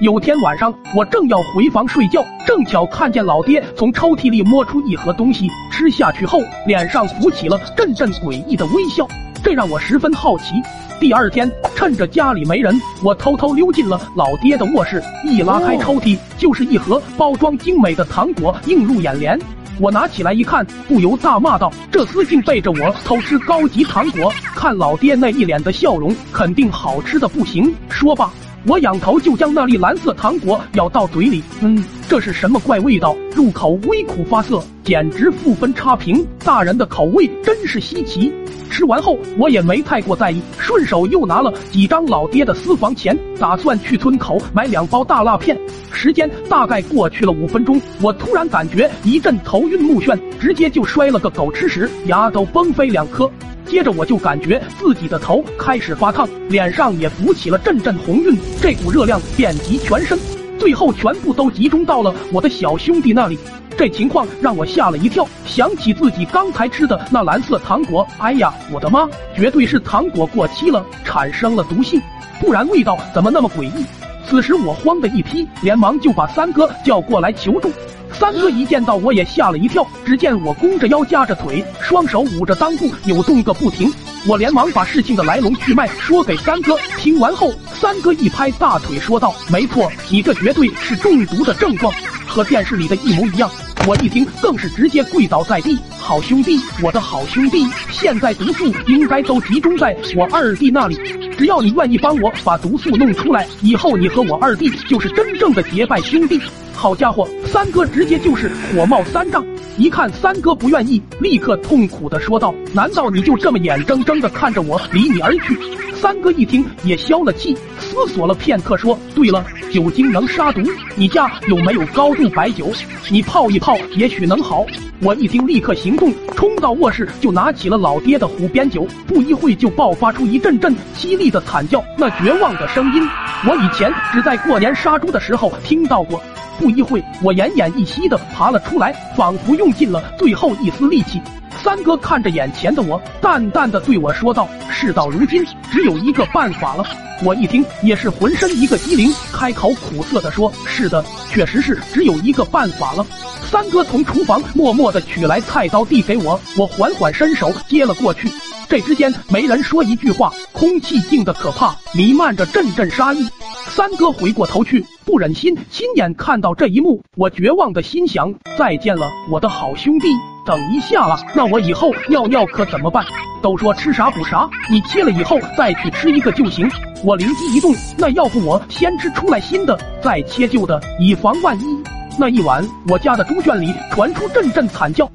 有天晚上，我正要回房睡觉，正巧看见老爹从抽屉里摸出一盒东西，吃下去后，脸上浮起了阵阵诡异的微笑，这让我十分好奇。第二天，趁着家里没人，我偷偷溜进了老爹的卧室，一拉开抽屉，就是一盒包装精美的糖果映入眼帘。我拿起来一看，不由大骂道：“这厮竟背着我偷吃高级糖果！”看老爹那一脸的笑容，肯定好吃的不行。说罢。我仰头就将那粒蓝色糖果咬到嘴里，嗯，这是什么怪味道？入口微苦发涩，简直负分差评。大人的口味真是稀奇。吃完后我也没太过在意，顺手又拿了几张老爹的私房钱，打算去村口买两包大辣片。时间大概过去了五分钟，我突然感觉一阵头晕目眩，直接就摔了个狗吃屎，牙都崩飞两颗。接着我就感觉自己的头开始发烫，脸上也浮起了阵阵红晕，这股热量遍及全身，最后全部都集中到了我的小兄弟那里。这情况让我吓了一跳，想起自己刚才吃的那蓝色糖果，哎呀，我的妈，绝对是糖果过期了，产生了毒性，不然味道怎么那么诡异？此时我慌的一批，连忙就把三哥叫过来求助。三哥一见到我也吓了一跳，只见我弓着腰夹着腿，双手捂着裆部扭动个不停。我连忙把事情的来龙去脉说给三哥听完后，三哥一拍大腿说道：“没错，你这绝对是中毒的症状，和电视里的一模一样。”我一听更是直接跪倒在地：“好兄弟，我的好兄弟，现在毒素应该都集中在我二弟那里，只要你愿意帮我把毒素弄出来，以后你和我二弟就是真正的结拜兄弟。”好家伙，三哥直接就是火冒三丈！一看三哥不愿意，立刻痛苦的说道：“难道你就这么眼睁睁的看着我离你而去？”三哥一听也消了气，思索了片刻，说：“对了，酒精能杀毒，你家有没有高度白酒？你泡一泡，也许能好。”我一听，立刻行动，冲到卧室就拿起了老爹的虎鞭酒，不一会就爆发出一阵阵凄厉的惨叫，那绝望的声音，我以前只在过年杀猪的时候听到过。不一会，我奄奄一息的爬了出来，仿佛用尽了最后一丝力气。三哥看着眼前的我，淡淡的对我说道：“事到如今，只有一个办法了。”我一听，也是浑身一个机灵，开口苦涩的说：“是的，确实是只有一个办法了。”三哥从厨房默默的取来菜刀，递给我，我缓缓伸手接了过去。这之间没人说一句话，空气静得可怕，弥漫着阵阵杀意。三哥回过头去，不忍心亲眼看到这一幕，我绝望的心想：再见了，我的好兄弟。等一下啊，那我以后尿尿可怎么办？都说吃啥补啥，你切了以后再去吃一个就行。我灵机一动，那要不我先吃出来新的，再切旧的，以防万一。那一晚，我家的猪圈里传出阵阵惨叫。